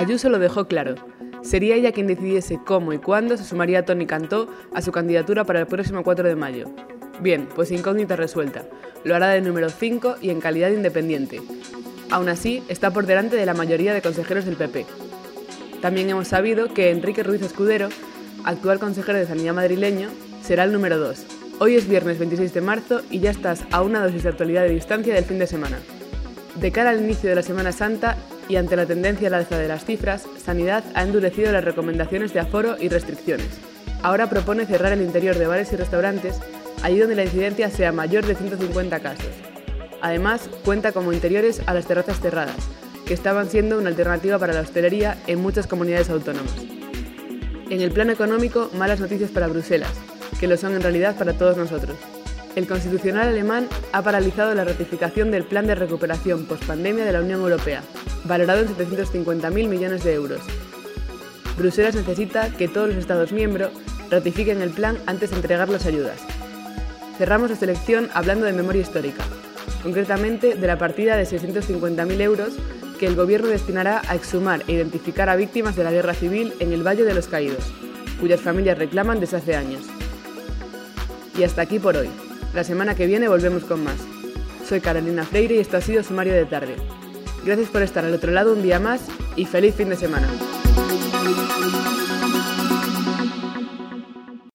Ayuso lo dejó claro. Sería ella quien decidiese cómo y cuándo se sumaría Tony Cantó a su candidatura para el próximo 4 de mayo. Bien, pues incógnita resuelta. Lo hará de número 5 y en calidad independiente. Aún así, está por delante de la mayoría de consejeros del PP. También hemos sabido que Enrique Ruiz Escudero, actual consejero de Sanidad madrileño, será el número 2. Hoy es viernes 26 de marzo y ya estás a una dosis de actualidad de distancia del fin de semana. De cara al inicio de la Semana Santa y ante la tendencia al alza de las cifras, Sanidad ha endurecido las recomendaciones de aforo y restricciones. Ahora propone cerrar el interior de bares y restaurantes allí donde la incidencia sea mayor de 150 casos. Además, cuenta como interiores a las terrazas cerradas, que estaban siendo una alternativa para la hostelería en muchas comunidades autónomas. En el plano económico, malas noticias para Bruselas, que lo son en realidad para todos nosotros. El Constitucional alemán ha paralizado la ratificación del Plan de Recuperación post-pandemia de la Unión Europea, valorado en 750.000 millones de euros. Bruselas necesita que todos los Estados miembros ratifiquen el plan antes de entregar las ayudas. Cerramos la selección hablando de memoria histórica, concretamente de la partida de 650.000 euros que el Gobierno destinará a exhumar e identificar a víctimas de la guerra civil en el Valle de los Caídos, cuyas familias reclaman desde hace años. Y hasta aquí por hoy. La semana que viene volvemos con más. Soy Carolina Freire y esto ha sido Sumario de Tarde. Gracias por estar al otro lado un día más y feliz fin de semana.